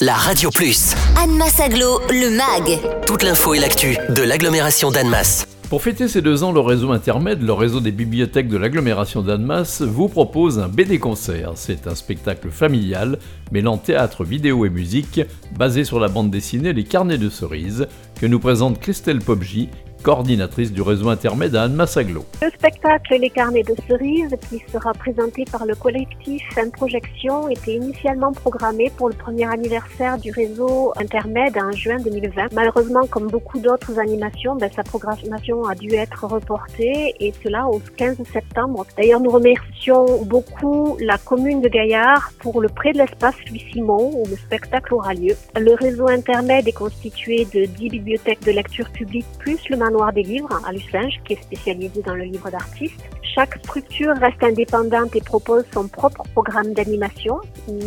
la Radio Plus. Annemasse Aglo, le MAG. Toute l'info et l'actu de l'agglomération d'Annemasse. Pour fêter ces deux ans, le réseau Intermed, le réseau des bibliothèques de l'agglomération d'Annemasse, vous propose un BD concert. C'est un spectacle familial mêlant théâtre, vidéo et musique, basé sur la bande dessinée Les Carnets de Cerises, que nous présente Christelle Popji, coordinatrice du réseau intermède à Anne-Massaglo. Le spectacle Les Carnets de Cerises, qui sera présenté par le collectif Projection, était initialement programmé pour le premier anniversaire du réseau intermède en juin 2020. Malheureusement, comme beaucoup d'autres animations, ben, sa programmation a dû être reportée et cela au 15 septembre. D'ailleurs, nous remercions beaucoup la commune de Gaillard pour le prêt de l'espace Louis-Simon où le spectacle aura lieu. Le réseau intermède est constitué de 10 bibliothèques de lecture publique plus le Noir des livres à Lucinge, qui est spécialisé dans le livre d'artistes. Chaque structure reste indépendante et propose son propre programme d'animation,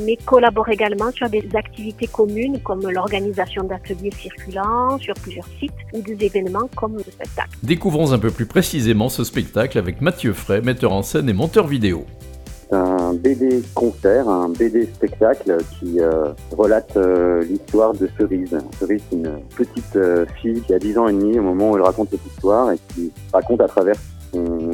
mais collabore également sur des activités communes comme l'organisation d'ateliers circulants sur plusieurs sites ou des événements comme le spectacle. Découvrons un peu plus précisément ce spectacle avec Mathieu Fray, metteur en scène et monteur vidéo un BD concert, un BD spectacle qui euh, relate euh, l'histoire de Cerise. Cerise, c'est une petite euh, fille qui a 10 ans et demi au moment où elle raconte cette histoire et qui raconte à travers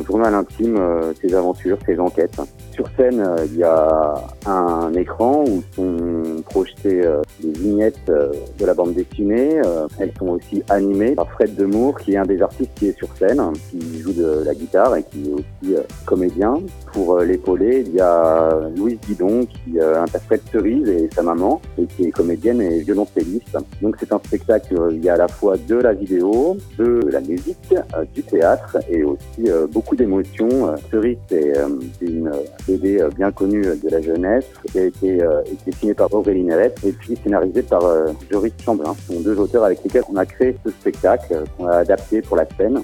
journal intime ses aventures, ses enquêtes. Sur scène, il y a un écran où sont projetées des vignettes de la bande dessinée. elles sont aussi animées par Fred Demour, qui est un des artistes qui est sur scène, qui joue de la guitare et qui est aussi comédien. Pour l'épauler, il y a Louise Guidon qui euh, interprète Cerise et sa maman et qui est comédienne et violoncelliste. Donc c'est un spectacle, il y a à la fois de la vidéo, de la musique, euh, du théâtre et aussi euh, beaucoup d'émotions. Cerise c'est une BD bien connue de la jeunesse qui a été, signée par Aurélie Neret et puis scénarisée par Joris Chamblin. Ce sont deux auteurs avec lesquels on a créé ce spectacle qu'on a adapté pour la scène.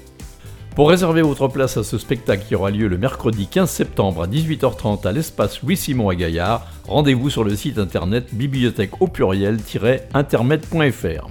Pour réserver votre place à ce spectacle qui aura lieu le mercredi 15 septembre à 18h30 à l'espace Louis-Simon à Gaillard, rendez-vous sur le site internet bibliothèque au pluriel-internet.fr.